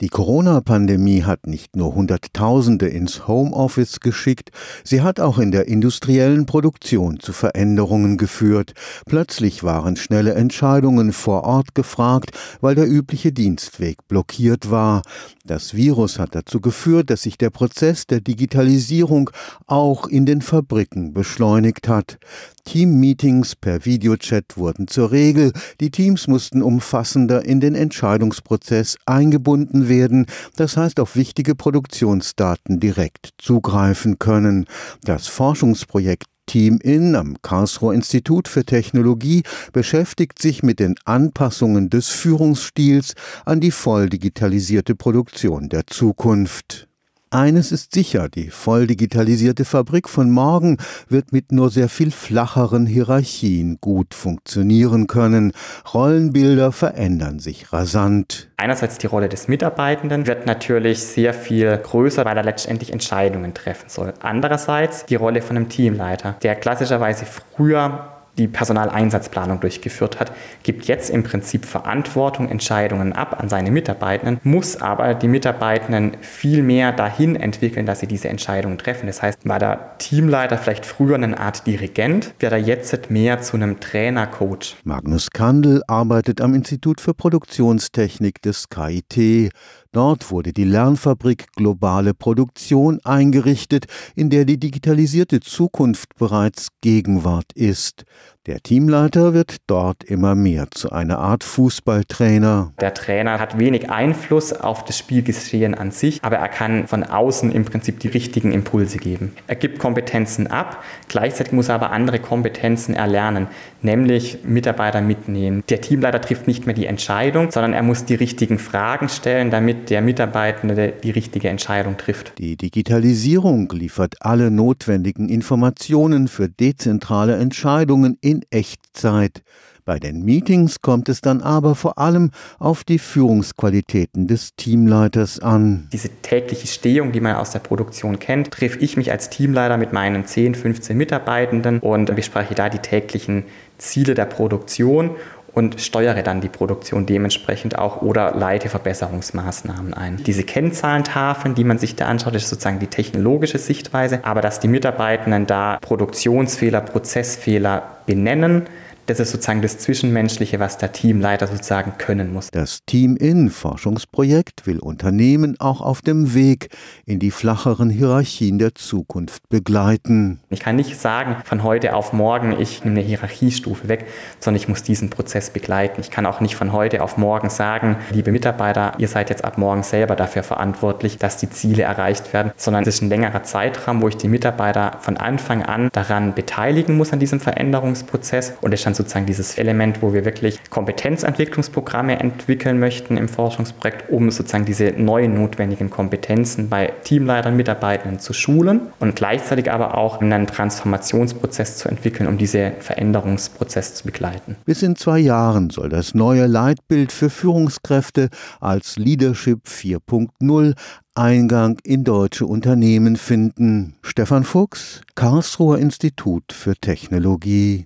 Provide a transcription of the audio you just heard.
Die Corona-Pandemie hat nicht nur Hunderttausende ins Homeoffice geschickt, sie hat auch in der industriellen Produktion zu Veränderungen geführt. Plötzlich waren schnelle Entscheidungen vor Ort gefragt, weil der übliche Dienstweg blockiert war. Das Virus hat dazu geführt, dass sich der Prozess der Digitalisierung auch in den Fabriken beschleunigt hat. Teammeetings per Videochat wurden zur Regel, die Teams mussten umfassender in den Entscheidungsprozess eingebunden werden, das heißt auf wichtige Produktionsdaten direkt zugreifen können. Das Forschungsprojekt Team In am Karlsruher Institut für Technologie beschäftigt sich mit den Anpassungen des Führungsstils an die voll digitalisierte Produktion der Zukunft. Eines ist sicher, die voll digitalisierte Fabrik von morgen wird mit nur sehr viel flacheren Hierarchien gut funktionieren können. Rollenbilder verändern sich rasant. Einerseits die Rolle des Mitarbeitenden wird natürlich sehr viel größer, weil er letztendlich Entscheidungen treffen soll. Andererseits die Rolle von einem Teamleiter, der klassischerweise früher die Personaleinsatzplanung durchgeführt hat, gibt jetzt im Prinzip Verantwortung, Entscheidungen ab an seine Mitarbeitenden, muss aber die Mitarbeitenden viel mehr dahin entwickeln, dass sie diese Entscheidungen treffen. Das heißt, war der Teamleiter vielleicht früher eine Art Dirigent, wird er jetzt mehr zu einem Trainer-Coach. Magnus Kandel arbeitet am Institut für Produktionstechnik des KIT. Dort wurde die Lernfabrik Globale Produktion eingerichtet, in der die digitalisierte Zukunft bereits Gegenwart ist. Der Teamleiter wird dort immer mehr zu einer Art Fußballtrainer. Der Trainer hat wenig Einfluss auf das Spielgeschehen an sich, aber er kann von außen im Prinzip die richtigen Impulse geben. Er gibt Kompetenzen ab, gleichzeitig muss er aber andere Kompetenzen erlernen, nämlich Mitarbeiter mitnehmen. Der Teamleiter trifft nicht mehr die Entscheidung, sondern er muss die richtigen Fragen stellen, damit der Mitarbeitende die richtige Entscheidung trifft. Die Digitalisierung liefert alle notwendigen Informationen für dezentrale Entscheidungen in in Echtzeit. Bei den Meetings kommt es dann aber vor allem auf die Führungsqualitäten des Teamleiters an. Diese tägliche Stehung, die man aus der Produktion kennt, treffe ich mich als Teamleiter mit meinen 10, 15 Mitarbeitenden und bespreche da die täglichen Ziele der Produktion und steuere dann die Produktion dementsprechend auch oder leite Verbesserungsmaßnahmen ein. Diese Kennzahlentafeln, die man sich da anschaut, ist sozusagen die technologische Sichtweise, aber dass die Mitarbeitenden da Produktionsfehler, Prozessfehler benennen, das ist sozusagen das Zwischenmenschliche, was der Teamleiter sozusagen können muss. Das Team-In-Forschungsprojekt will Unternehmen auch auf dem Weg in die flacheren Hierarchien der Zukunft begleiten. Ich kann nicht sagen, von heute auf morgen, ich nehme eine Hierarchiestufe weg, sondern ich muss diesen Prozess begleiten. Ich kann auch nicht von heute auf morgen sagen, liebe Mitarbeiter, ihr seid jetzt ab morgen selber dafür verantwortlich, dass die Ziele erreicht werden, sondern es ist ein längerer Zeitraum, wo ich die Mitarbeiter von Anfang an daran beteiligen muss an diesem Veränderungsprozess und es ist dann sozusagen dieses Element, wo wir wirklich Kompetenzentwicklungsprogramme entwickeln möchten im Forschungsprojekt, um sozusagen diese neuen notwendigen Kompetenzen bei Teamleitern, Mitarbeitenden zu schulen und gleichzeitig aber auch einen Transformationsprozess zu entwickeln, um diesen Veränderungsprozess zu begleiten. Bis in zwei Jahren soll das neue Leitbild für Führungskräfte als Leadership 4.0 Eingang in deutsche Unternehmen finden. Stefan Fuchs, Karlsruher Institut für Technologie.